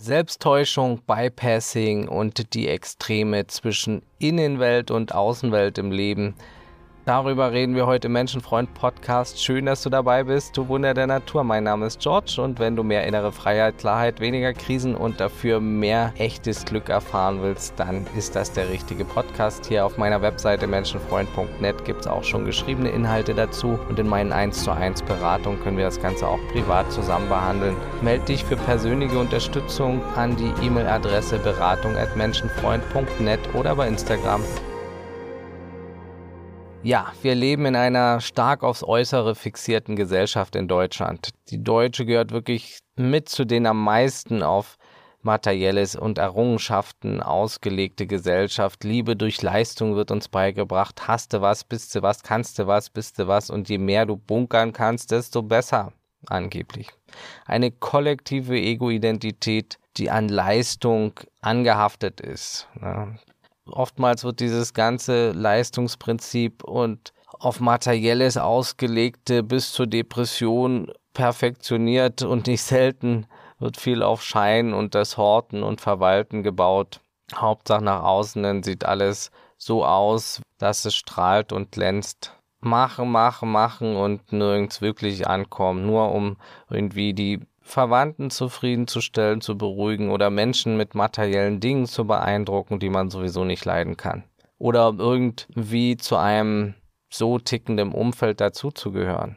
Selbsttäuschung, Bypassing und die Extreme zwischen Innenwelt und Außenwelt im Leben – Darüber reden wir heute im Menschenfreund Podcast. Schön, dass du dabei bist, du Wunder der Natur. Mein Name ist George und wenn du mehr innere Freiheit, Klarheit, weniger Krisen und dafür mehr echtes Glück erfahren willst, dann ist das der richtige Podcast. Hier auf meiner Webseite menschenfreund.net gibt es auch schon geschriebene Inhalte dazu und in meinen 1 zu 1 Beratungen können wir das Ganze auch privat zusammen behandeln. Melde dich für persönliche Unterstützung an die E-Mail-Adresse beratung.menschenfreund.net oder bei Instagram ja, wir leben in einer stark aufs Äußere fixierten Gesellschaft in Deutschland. Die Deutsche gehört wirklich mit zu den am meisten auf Materielles und Errungenschaften ausgelegte Gesellschaft. Liebe durch Leistung wird uns beigebracht. Hast du was, bist du was, kannst du was, bist du was. Und je mehr du bunkern kannst, desto besser, angeblich. Eine kollektive Ego-Identität, die an Leistung angehaftet ist. Oftmals wird dieses ganze Leistungsprinzip und auf materielles ausgelegte bis zur Depression perfektioniert und nicht selten wird viel auf Schein und das Horten und Verwalten gebaut. Hauptsache nach außen dann sieht alles so aus, dass es strahlt und glänzt. Machen, machen, machen und nirgends wirklich ankommen, nur um irgendwie die Verwandten zufriedenzustellen, zu beruhigen oder Menschen mit materiellen Dingen zu beeindrucken, die man sowieso nicht leiden kann. Oder irgendwie zu einem so tickenden Umfeld dazuzugehören.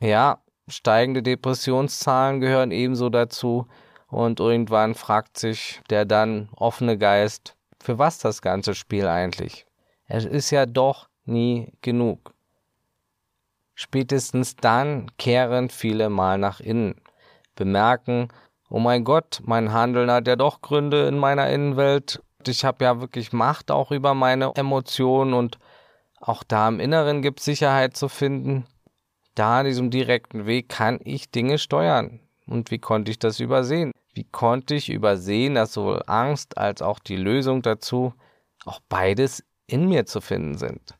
Ja, steigende Depressionszahlen gehören ebenso dazu und irgendwann fragt sich der dann offene Geist, für was das ganze Spiel eigentlich? Es ist ja doch nie genug. Spätestens dann kehren viele mal nach innen bemerken, oh mein Gott, mein Handeln hat ja doch Gründe in meiner Innenwelt. Ich habe ja wirklich Macht auch über meine Emotionen und auch da im Inneren gibt Sicherheit zu finden. Da an diesem direkten Weg kann ich Dinge steuern. Und wie konnte ich das übersehen? Wie konnte ich übersehen, dass sowohl Angst als auch die Lösung dazu auch beides in mir zu finden sind?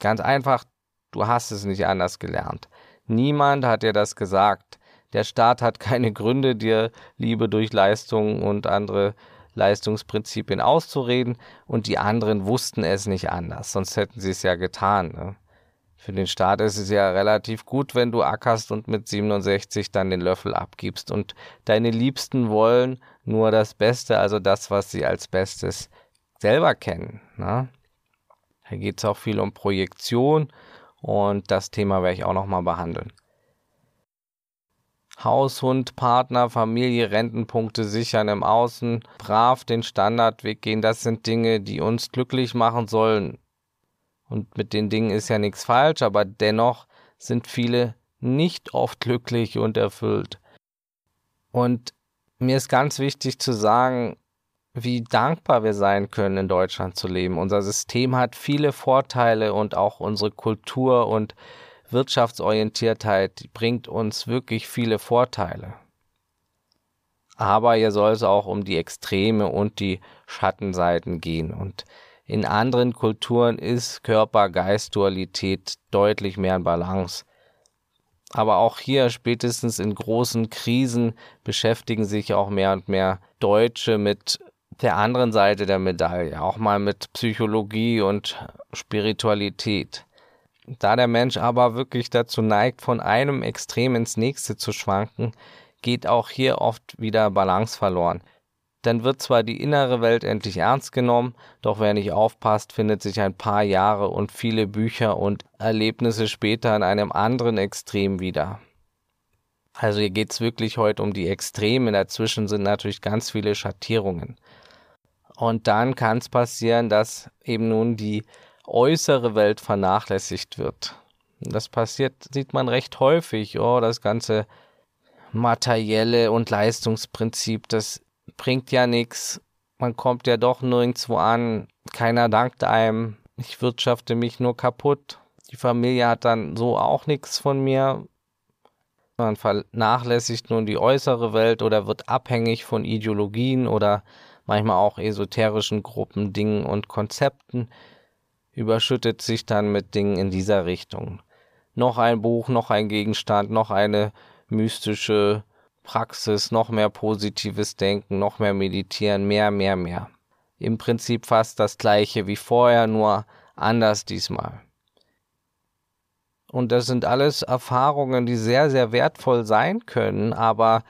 Ganz einfach, du hast es nicht anders gelernt. Niemand hat dir das gesagt. Der Staat hat keine Gründe, dir Liebe durch Leistung und andere Leistungsprinzipien auszureden und die anderen wussten es nicht anders, sonst hätten sie es ja getan. Ne? Für den Staat ist es ja relativ gut, wenn du ackerst und mit 67 dann den Löffel abgibst und deine Liebsten wollen nur das Beste, also das, was sie als Bestes selber kennen. Ne? Da geht es auch viel um Projektion und das Thema werde ich auch nochmal behandeln. Haus, Hund, Partner, Familie, Rentenpunkte sichern im Außen, brav den Standardweg gehen, das sind Dinge, die uns glücklich machen sollen. Und mit den Dingen ist ja nichts falsch, aber dennoch sind viele nicht oft glücklich und erfüllt. Und mir ist ganz wichtig zu sagen, wie dankbar wir sein können, in Deutschland zu leben. Unser System hat viele Vorteile und auch unsere Kultur und Wirtschaftsorientiertheit bringt uns wirklich viele Vorteile. Aber hier soll es auch um die Extreme und die Schattenseiten gehen. Und in anderen Kulturen ist Körper-Geist-Dualität deutlich mehr in Balance. Aber auch hier spätestens in großen Krisen beschäftigen sich auch mehr und mehr Deutsche mit der anderen Seite der Medaille, auch mal mit Psychologie und Spiritualität. Da der Mensch aber wirklich dazu neigt, von einem Extrem ins nächste zu schwanken, geht auch hier oft wieder Balance verloren. Dann wird zwar die innere Welt endlich ernst genommen, doch wer nicht aufpasst, findet sich ein paar Jahre und viele Bücher und Erlebnisse später in einem anderen Extrem wieder. Also hier geht es wirklich heute um die Extreme, dazwischen sind natürlich ganz viele Schattierungen. Und dann kann es passieren, dass eben nun die äußere Welt vernachlässigt wird. Das passiert, sieht man recht häufig. Oh, das ganze materielle und Leistungsprinzip, das bringt ja nichts. Man kommt ja doch nirgendwo an. Keiner dankt einem. Ich wirtschafte mich nur kaputt. Die Familie hat dann so auch nichts von mir. Man vernachlässigt nun die äußere Welt oder wird abhängig von Ideologien oder manchmal auch esoterischen Gruppen, Dingen und Konzepten überschüttet sich dann mit Dingen in dieser Richtung. Noch ein Buch, noch ein Gegenstand, noch eine mystische Praxis, noch mehr positives Denken, noch mehr Meditieren, mehr, mehr, mehr. Im Prinzip fast das gleiche wie vorher, nur anders diesmal. Und das sind alles Erfahrungen, die sehr, sehr wertvoll sein können, aber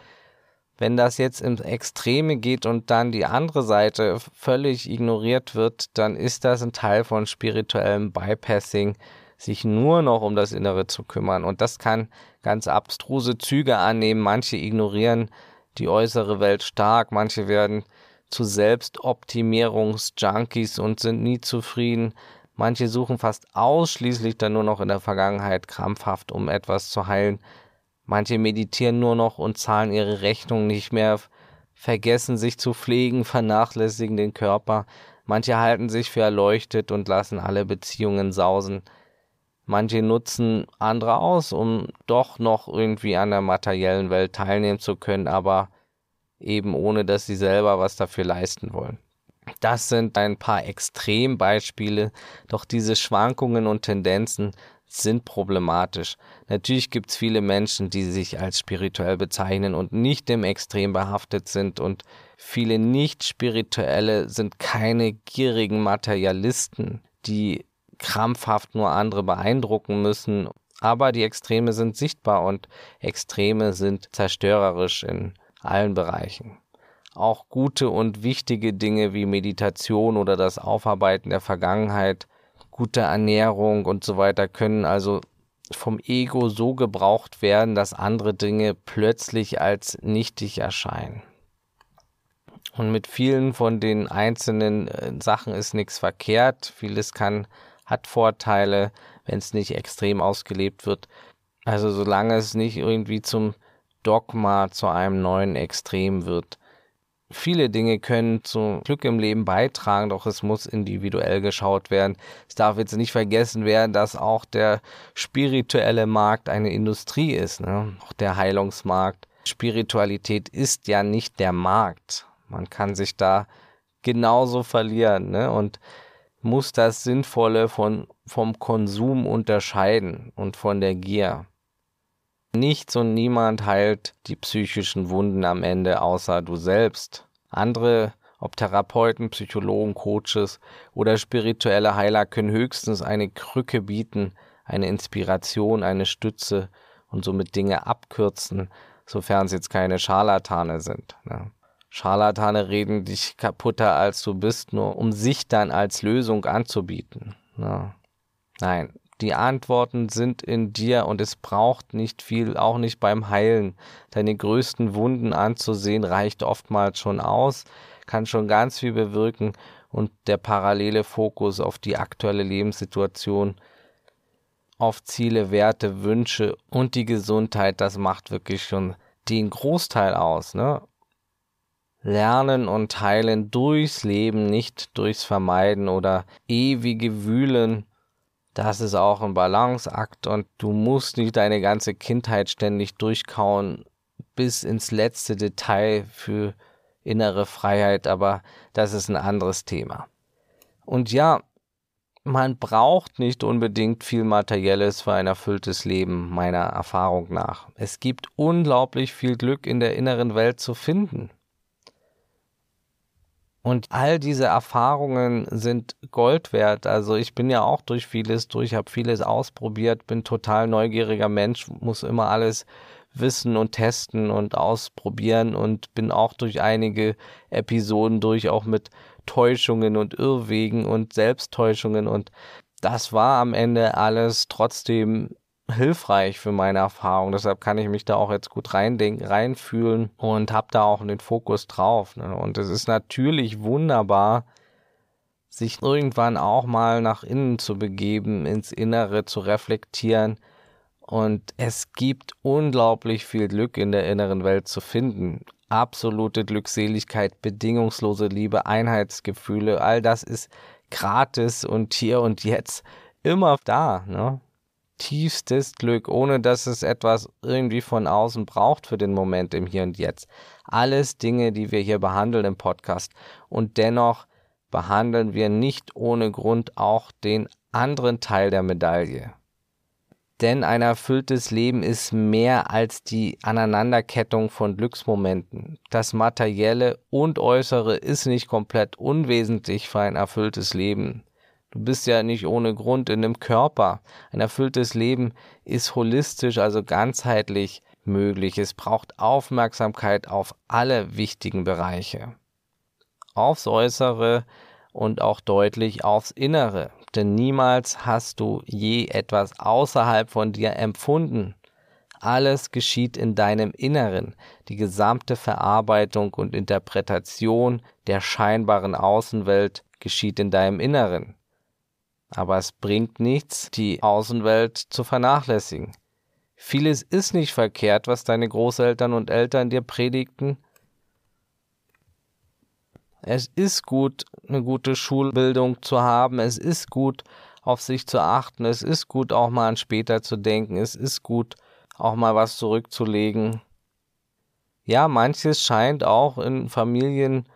wenn das jetzt ins Extreme geht und dann die andere Seite völlig ignoriert wird, dann ist das ein Teil von spirituellem Bypassing, sich nur noch um das Innere zu kümmern. Und das kann ganz abstruse Züge annehmen. Manche ignorieren die äußere Welt stark, manche werden zu Selbstoptimierungsjunkies und sind nie zufrieden. Manche suchen fast ausschließlich dann nur noch in der Vergangenheit krampfhaft, um etwas zu heilen. Manche meditieren nur noch und zahlen ihre Rechnung nicht mehr, vergessen sich zu pflegen, vernachlässigen den Körper. Manche halten sich für erleuchtet und lassen alle Beziehungen sausen. Manche nutzen andere aus, um doch noch irgendwie an der materiellen Welt teilnehmen zu können, aber eben ohne dass sie selber was dafür leisten wollen. Das sind ein paar Extrembeispiele, doch diese Schwankungen und Tendenzen sind problematisch. Natürlich gibt es viele Menschen, die sich als spirituell bezeichnen und nicht im Extrem behaftet sind und viele Nicht-Spirituelle sind keine gierigen Materialisten, die krampfhaft nur andere beeindrucken müssen. Aber die Extreme sind sichtbar und Extreme sind zerstörerisch in allen Bereichen. Auch gute und wichtige Dinge wie Meditation oder das Aufarbeiten der Vergangenheit, gute Ernährung und so weiter können also vom Ego so gebraucht werden, dass andere Dinge plötzlich als nichtig erscheinen. Und mit vielen von den einzelnen äh, Sachen ist nichts verkehrt. Vieles kann, hat Vorteile, wenn es nicht extrem ausgelebt wird. Also solange es nicht irgendwie zum Dogma, zu einem neuen Extrem wird. Viele Dinge können zu Glück im Leben beitragen, doch es muss individuell geschaut werden. Es darf jetzt nicht vergessen werden, dass auch der spirituelle Markt eine Industrie ist, ne? auch der Heilungsmarkt. Spiritualität ist ja nicht der Markt. Man kann sich da genauso verlieren ne? und muss das Sinnvolle von, vom Konsum unterscheiden und von der Gier. Nichts und niemand heilt die psychischen Wunden am Ende außer du selbst. Andere, ob Therapeuten, Psychologen, Coaches oder spirituelle Heiler können höchstens eine Krücke bieten, eine Inspiration, eine Stütze und somit Dinge abkürzen, sofern es jetzt keine Scharlatane sind. Ne? Scharlatane reden dich kaputter als du bist, nur um sich dann als Lösung anzubieten. Ne? Nein, die Antworten sind in dir und es braucht nicht viel, auch nicht beim Heilen. Deine größten Wunden anzusehen reicht oftmals schon aus, kann schon ganz viel bewirken und der parallele Fokus auf die aktuelle Lebenssituation, auf Ziele, Werte, Wünsche und die Gesundheit, das macht wirklich schon den Großteil aus, ne? Lernen und heilen durchs Leben, nicht durchs Vermeiden oder ewige Wühlen das ist auch ein Balanceakt und du musst nicht deine ganze Kindheit ständig durchkauen bis ins letzte Detail für innere Freiheit, aber das ist ein anderes Thema. Und ja, man braucht nicht unbedingt viel Materielles für ein erfülltes Leben, meiner Erfahrung nach. Es gibt unglaublich viel Glück in der inneren Welt zu finden. Und all diese Erfahrungen sind Gold wert. Also ich bin ja auch durch vieles durch, habe vieles ausprobiert, bin total neugieriger Mensch, muss immer alles wissen und testen und ausprobieren und bin auch durch einige Episoden durch, auch mit Täuschungen und Irrwegen und Selbsttäuschungen und das war am Ende alles trotzdem hilfreich für meine Erfahrung. Deshalb kann ich mich da auch jetzt gut reindenken, reinfühlen und habe da auch den Fokus drauf. Ne? Und es ist natürlich wunderbar, sich irgendwann auch mal nach innen zu begeben, ins Innere zu reflektieren. Und es gibt unglaublich viel Glück in der inneren Welt zu finden. Absolute Glückseligkeit, bedingungslose Liebe, Einheitsgefühle, all das ist gratis und hier und jetzt immer da. Ne? Tiefstes Glück, ohne dass es etwas irgendwie von außen braucht für den Moment im Hier und Jetzt. Alles Dinge, die wir hier behandeln im Podcast. Und dennoch behandeln wir nicht ohne Grund auch den anderen Teil der Medaille. Denn ein erfülltes Leben ist mehr als die Aneinanderkettung von Glücksmomenten. Das Materielle und Äußere ist nicht komplett unwesentlich für ein erfülltes Leben. Du bist ja nicht ohne Grund in einem Körper. Ein erfülltes Leben ist holistisch, also ganzheitlich möglich. Es braucht Aufmerksamkeit auf alle wichtigen Bereiche. Aufs Äußere und auch deutlich aufs Innere denn niemals hast du je etwas außerhalb von dir empfunden. Alles geschieht in deinem Inneren. Die gesamte Verarbeitung und Interpretation der scheinbaren Außenwelt geschieht in deinem Inneren. Aber es bringt nichts, die Außenwelt zu vernachlässigen. Vieles ist nicht verkehrt, was deine Großeltern und Eltern dir predigten, es ist gut, eine gute Schulbildung zu haben. Es ist gut, auf sich zu achten. Es ist gut, auch mal an später zu denken. Es ist gut, auch mal was zurückzulegen. Ja, manches scheint auch in Familien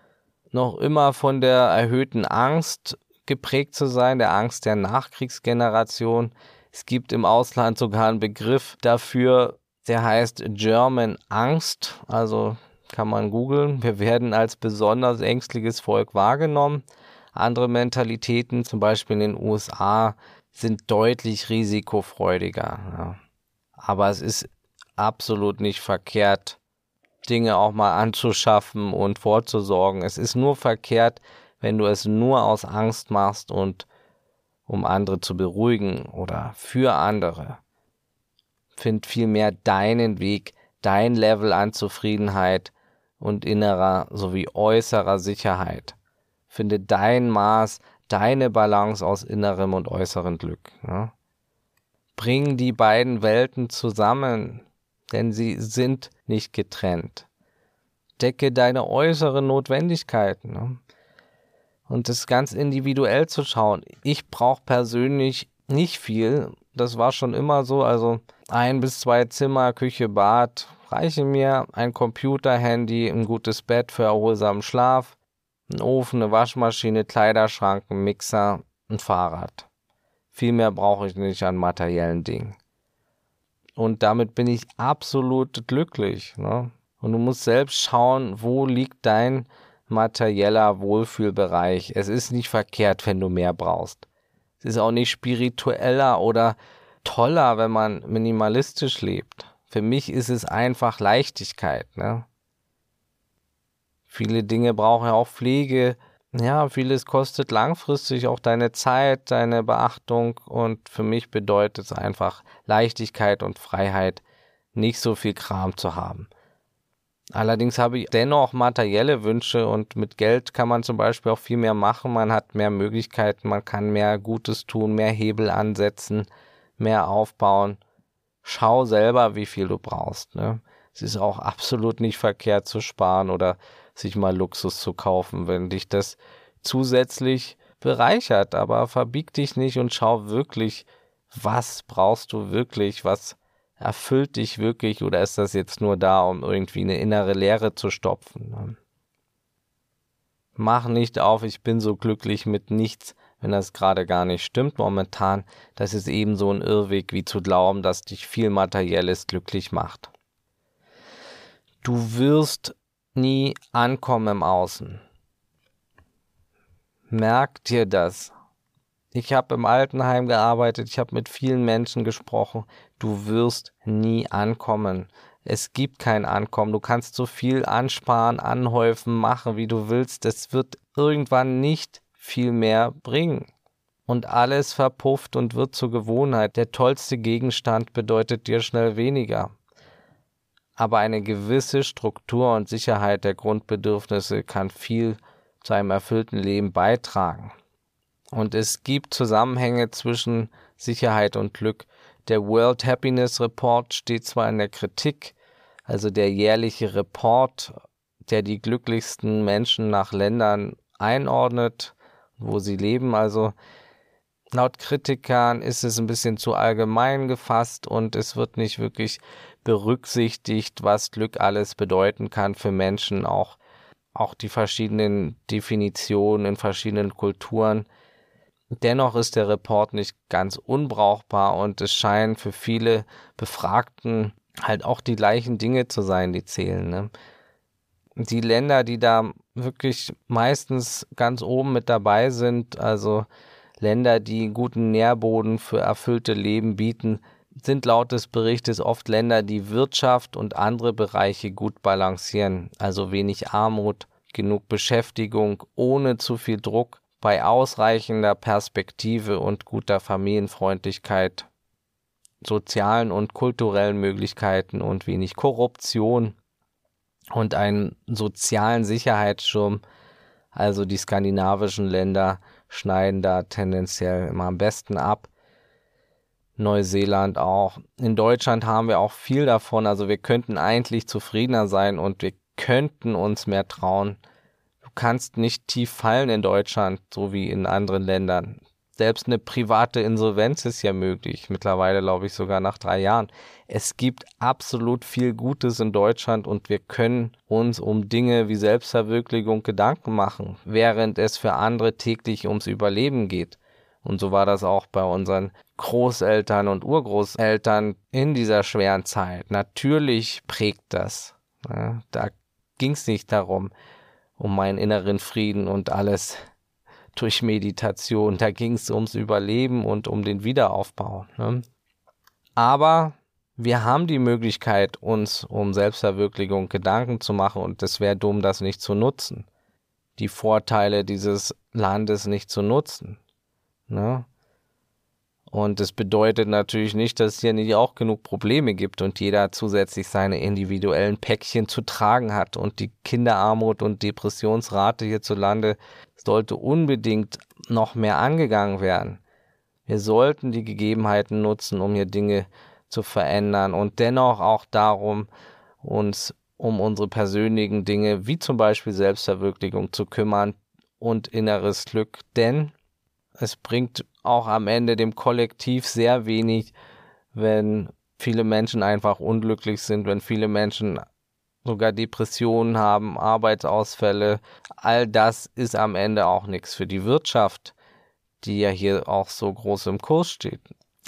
noch immer von der erhöhten Angst geprägt zu sein, der Angst der Nachkriegsgeneration. Es gibt im Ausland sogar einen Begriff dafür, der heißt German Angst, also kann man googeln. Wir werden als besonders ängstliches Volk wahrgenommen. Andere Mentalitäten, zum Beispiel in den USA, sind deutlich risikofreudiger. Ja. Aber es ist absolut nicht verkehrt, Dinge auch mal anzuschaffen und vorzusorgen. Es ist nur verkehrt, wenn du es nur aus Angst machst und um andere zu beruhigen oder für andere. Find vielmehr deinen Weg, dein Level an Zufriedenheit und innerer sowie äußerer Sicherheit. Finde dein Maß, deine Balance aus innerem und äußerem Glück. Ja? Bring die beiden Welten zusammen, denn sie sind nicht getrennt. Decke deine äußeren Notwendigkeiten. Und es ganz individuell zu schauen. Ich brauche persönlich nicht viel. Das war schon immer so. Also ein bis zwei Zimmer, Küche, Bad, reiche mir ein Computer, Handy, ein gutes Bett für erholsamen Schlaf, ein Ofen, eine Waschmaschine, Kleiderschrank, ein Mixer, ein Fahrrad. Viel mehr brauche ich nicht an materiellen Dingen. Und damit bin ich absolut glücklich. Ne? Und du musst selbst schauen, wo liegt dein materieller Wohlfühlbereich. Es ist nicht verkehrt, wenn du mehr brauchst. Es ist auch nicht spiritueller oder toller, wenn man minimalistisch lebt. Für mich ist es einfach Leichtigkeit. Ne? Viele Dinge brauchen ja auch Pflege. Ja, vieles kostet langfristig auch deine Zeit, deine Beachtung und für mich bedeutet es einfach Leichtigkeit und Freiheit, nicht so viel Kram zu haben. Allerdings habe ich dennoch materielle Wünsche und mit Geld kann man zum Beispiel auch viel mehr machen. Man hat mehr Möglichkeiten, man kann mehr Gutes tun, mehr Hebel ansetzen, mehr aufbauen schau selber, wie viel du brauchst. Ne? Es ist auch absolut nicht verkehrt zu sparen oder sich mal Luxus zu kaufen, wenn dich das zusätzlich bereichert. Aber verbieg dich nicht und schau wirklich, was brauchst du wirklich, was erfüllt dich wirklich oder ist das jetzt nur da, um irgendwie eine innere Leere zu stopfen? Ne? Mach nicht auf, ich bin so glücklich mit nichts, wenn das gerade gar nicht stimmt momentan, das ist ebenso ein Irrweg wie zu glauben, dass dich viel Materielles glücklich macht. Du wirst nie ankommen im Außen. Merk dir das. Ich habe im Altenheim gearbeitet, ich habe mit vielen Menschen gesprochen. Du wirst nie ankommen. Es gibt kein Ankommen. Du kannst so viel ansparen, anhäufen, machen, wie du willst. Es wird irgendwann nicht viel mehr bringen. Und alles verpufft und wird zur Gewohnheit. Der tollste Gegenstand bedeutet dir schnell weniger. Aber eine gewisse Struktur und Sicherheit der Grundbedürfnisse kann viel zu einem erfüllten Leben beitragen. Und es gibt Zusammenhänge zwischen Sicherheit und Glück. Der World Happiness Report steht zwar in der Kritik, also der jährliche Report, der die glücklichsten Menschen nach Ländern einordnet, wo sie leben. Also laut Kritikern ist es ein bisschen zu allgemein gefasst und es wird nicht wirklich berücksichtigt, was Glück alles bedeuten kann für Menschen, auch, auch die verschiedenen Definitionen in verschiedenen Kulturen. Dennoch ist der Report nicht ganz unbrauchbar und es scheinen für viele Befragten halt auch die gleichen Dinge zu sein, die zählen. Ne? Die Länder, die da wirklich meistens ganz oben mit dabei sind, also Länder, die guten Nährboden für erfüllte Leben bieten, sind laut des Berichtes oft Länder, die Wirtschaft und andere Bereiche gut balancieren, also wenig Armut, genug Beschäftigung, ohne zu viel Druck, bei ausreichender Perspektive und guter Familienfreundlichkeit, sozialen und kulturellen Möglichkeiten und wenig Korruption und einen sozialen Sicherheitsschirm. Also die skandinavischen Länder schneiden da tendenziell immer am besten ab. Neuseeland auch. In Deutschland haben wir auch viel davon. Also wir könnten eigentlich zufriedener sein und wir könnten uns mehr trauen. Du kannst nicht tief fallen in Deutschland, so wie in anderen Ländern. Selbst eine private Insolvenz ist ja möglich. Mittlerweile glaube ich sogar nach drei Jahren. Es gibt absolut viel Gutes in Deutschland und wir können uns um Dinge wie Selbstverwirklichung Gedanken machen, während es für andere täglich ums Überleben geht. Und so war das auch bei unseren Großeltern und Urgroßeltern in dieser schweren Zeit. Natürlich prägt das. Ja, da ging es nicht darum, um meinen inneren Frieden und alles durch Meditation. Da ging es ums Überleben und um den Wiederaufbau. Ne? Aber wir haben die Möglichkeit, uns um Selbstverwirklichung Gedanken zu machen und es wäre dumm, das nicht zu nutzen. Die Vorteile dieses Landes nicht zu nutzen. Ne? Und es bedeutet natürlich nicht, dass es hier nicht auch genug Probleme gibt und jeder zusätzlich seine individuellen Päckchen zu tragen hat. Und die Kinderarmut und Depressionsrate hierzulande sollte unbedingt noch mehr angegangen werden. Wir sollten die Gegebenheiten nutzen, um hier Dinge zu verändern und dennoch auch darum, uns um unsere persönlichen Dinge, wie zum Beispiel Selbstverwirklichung, zu kümmern und inneres Glück. Denn es bringt auch am Ende dem Kollektiv sehr wenig, wenn viele Menschen einfach unglücklich sind, wenn viele Menschen sogar Depressionen haben, Arbeitsausfälle. All das ist am Ende auch nichts für die Wirtschaft, die ja hier auch so groß im Kurs steht.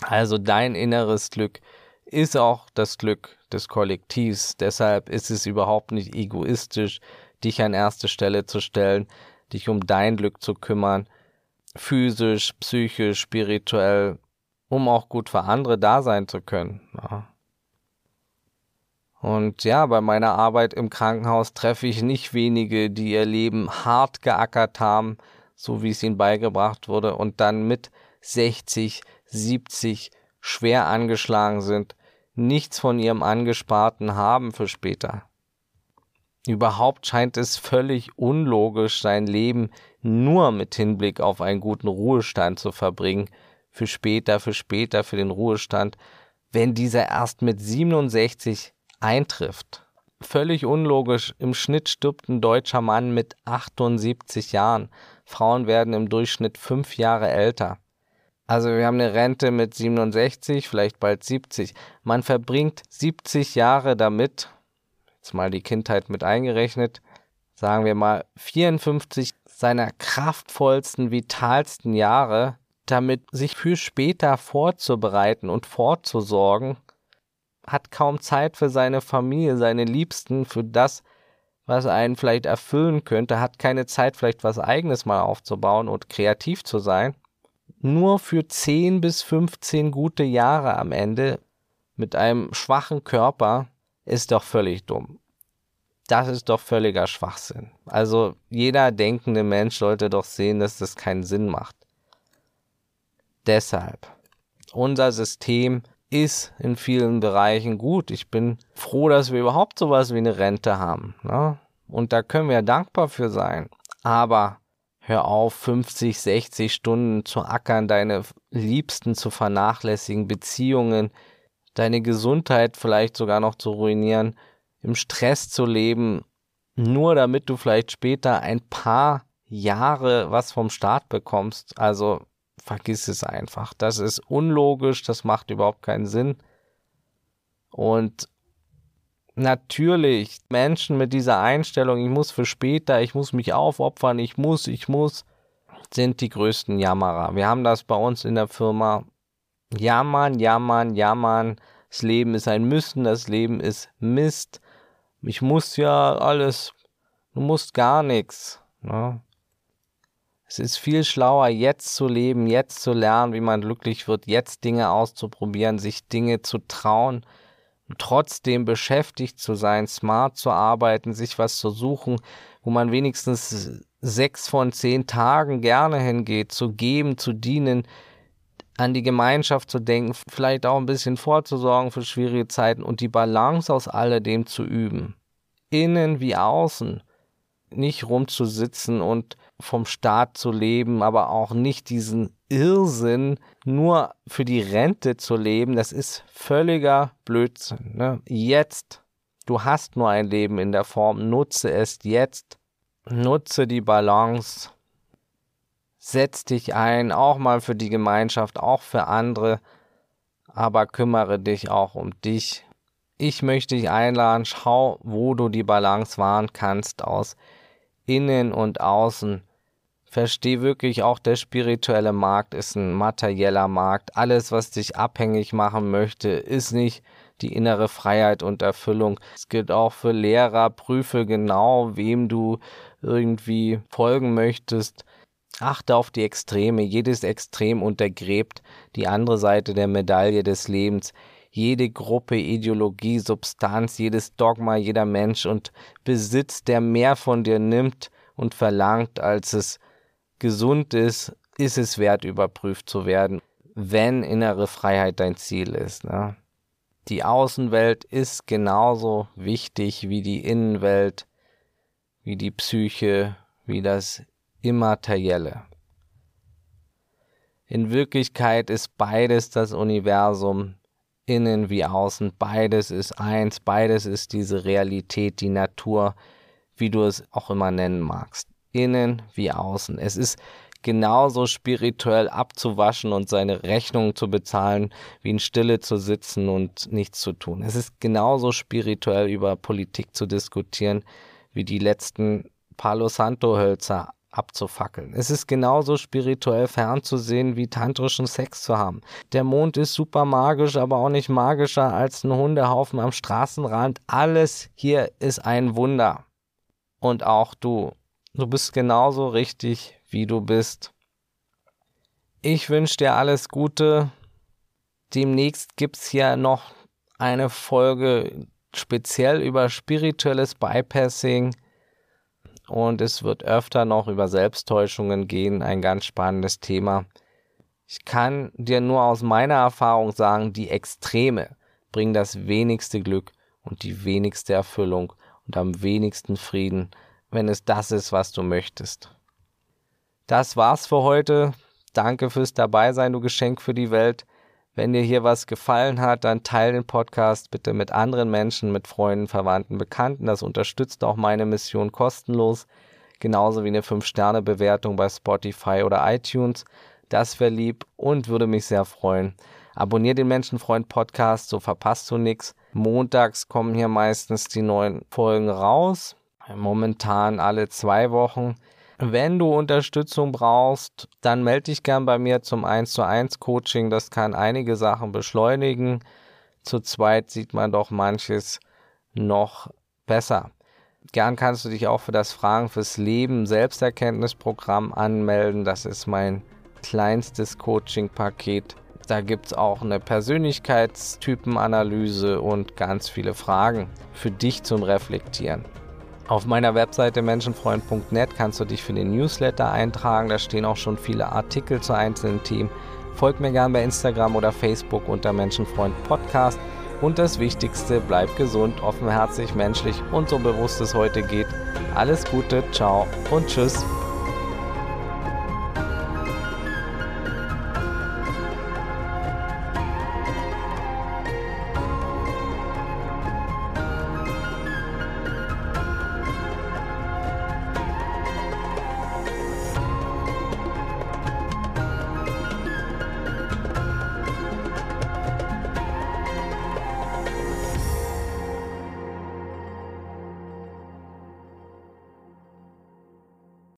Also dein inneres Glück ist auch das Glück des Kollektivs. Deshalb ist es überhaupt nicht egoistisch, dich an erste Stelle zu stellen, dich um dein Glück zu kümmern physisch, psychisch, spirituell, um auch gut für andere da sein zu können. Ja. Und ja, bei meiner Arbeit im Krankenhaus treffe ich nicht wenige, die ihr Leben hart geackert haben, so wie es ihnen beigebracht wurde, und dann mit 60, 70 schwer angeschlagen sind, nichts von ihrem Angesparten haben für später. Überhaupt scheint es völlig unlogisch, sein Leben nur mit Hinblick auf einen guten Ruhestand zu verbringen, für später, für später, für den Ruhestand, wenn dieser erst mit 67 eintrifft. Völlig unlogisch, im Schnitt stirbt ein deutscher Mann mit 78 Jahren. Frauen werden im Durchschnitt fünf Jahre älter. Also wir haben eine Rente mit 67, vielleicht bald 70. Man verbringt 70 Jahre damit, jetzt mal die Kindheit mit eingerechnet, sagen wir mal 54 seiner kraftvollsten, vitalsten Jahre, damit sich für später vorzubereiten und vorzusorgen, hat kaum Zeit für seine Familie, seine Liebsten, für das, was einen vielleicht erfüllen könnte, hat keine Zeit, vielleicht was eigenes mal aufzubauen und kreativ zu sein. Nur für 10 bis 15 gute Jahre am Ende mit einem schwachen Körper ist doch völlig dumm. Das ist doch völliger Schwachsinn. Also jeder denkende Mensch sollte doch sehen, dass das keinen Sinn macht. Deshalb, unser System ist in vielen Bereichen gut. Ich bin froh, dass wir überhaupt sowas wie eine Rente haben. Ne? Und da können wir dankbar für sein. Aber hör auf, 50, 60 Stunden zu ackern, deine Liebsten zu vernachlässigen, Beziehungen, deine Gesundheit vielleicht sogar noch zu ruinieren im Stress zu leben, nur damit du vielleicht später ein paar Jahre was vom Staat bekommst. Also vergiss es einfach. Das ist unlogisch, das macht überhaupt keinen Sinn. Und natürlich, Menschen mit dieser Einstellung, ich muss für später, ich muss mich aufopfern, ich muss, ich muss, sind die größten Jammerer. Wir haben das bei uns in der Firma. Jammern, jammern, jammern. Das Leben ist ein Müssen, das Leben ist Mist. Ich muss ja alles, du musst gar nichts. Ne? Es ist viel schlauer, jetzt zu leben, jetzt zu lernen, wie man glücklich wird, jetzt Dinge auszuprobieren, sich Dinge zu trauen, trotzdem beschäftigt zu sein, smart zu arbeiten, sich was zu suchen, wo man wenigstens sechs von zehn Tagen gerne hingeht, zu geben, zu dienen, an die Gemeinschaft zu denken, vielleicht auch ein bisschen vorzusorgen für schwierige Zeiten und die Balance aus alledem zu üben. Innen wie außen. Nicht rumzusitzen und vom Staat zu leben, aber auch nicht diesen Irrsinn nur für die Rente zu leben, das ist völliger Blödsinn. Ne? Jetzt, du hast nur ein Leben in der Form, nutze es jetzt, nutze die Balance, setz dich ein, auch mal für die Gemeinschaft, auch für andere, aber kümmere dich auch um dich. Ich möchte dich einladen, schau, wo du die Balance wahren kannst aus innen und außen. Versteh wirklich auch, der spirituelle Markt ist ein materieller Markt. Alles, was dich abhängig machen möchte, ist nicht die innere Freiheit und Erfüllung. Es gilt auch für Lehrer. Prüfe genau, wem du irgendwie folgen möchtest. Achte auf die Extreme. Jedes Extrem untergräbt die andere Seite der Medaille des Lebens jede Gruppe, Ideologie, Substanz, jedes Dogma, jeder Mensch und Besitz, der mehr von dir nimmt und verlangt, als es gesund ist, ist es wert, überprüft zu werden, wenn innere Freiheit dein Ziel ist. Ne? Die Außenwelt ist genauso wichtig wie die Innenwelt, wie die Psyche, wie das Immaterielle. In Wirklichkeit ist beides das Universum, innen wie außen, beides ist eins, beides ist diese Realität, die Natur, wie du es auch immer nennen magst. Innen wie außen. Es ist genauso spirituell abzuwaschen und seine Rechnungen zu bezahlen, wie in Stille zu sitzen und nichts zu tun. Es ist genauso spirituell über Politik zu diskutieren, wie die letzten Palo Santo Hölzer abzufackeln. Es ist genauso spirituell fernzusehen, wie tantrischen Sex zu haben. Der Mond ist super magisch, aber auch nicht magischer als ein Hundehaufen am Straßenrand. Alles hier ist ein Wunder. Und auch du. Du bist genauso richtig, wie du bist. Ich wünsche dir alles Gute. Demnächst gibt es hier noch eine Folge speziell über spirituelles Bypassing und es wird öfter noch über Selbsttäuschungen gehen, ein ganz spannendes Thema. Ich kann dir nur aus meiner Erfahrung sagen, die Extreme bringen das wenigste Glück und die wenigste Erfüllung und am wenigsten Frieden, wenn es das ist, was du möchtest. Das war's für heute. Danke fürs Dabeisein, du Geschenk für die Welt. Wenn dir hier was gefallen hat, dann teile den Podcast bitte mit anderen Menschen, mit Freunden, Verwandten, Bekannten. Das unterstützt auch meine Mission kostenlos. Genauso wie eine 5-Sterne-Bewertung bei Spotify oder iTunes. Das wäre lieb und würde mich sehr freuen. Abonnier den Menschenfreund Podcast, so verpasst du nichts. Montags kommen hier meistens die neuen Folgen raus. Momentan alle zwei Wochen. Wenn du Unterstützung brauchst, dann melde dich gern bei mir zum 1 zu 1 Coaching. Das kann einige Sachen beschleunigen. Zu zweit sieht man doch manches noch besser. Gern kannst du dich auch für das Fragen fürs Leben Selbsterkenntnisprogramm anmelden. Das ist mein kleinstes Coaching-Paket. Da gibt es auch eine Persönlichkeitstypenanalyse und ganz viele Fragen für dich zum Reflektieren. Auf meiner Webseite menschenfreund.net kannst du dich für den Newsletter eintragen. Da stehen auch schon viele Artikel zu einzelnen Themen. Folgt mir gerne bei Instagram oder Facebook unter Menschenfreund Podcast. Und das Wichtigste, bleib gesund, offenherzig, menschlich und so bewusst es heute geht. Alles Gute, ciao und tschüss.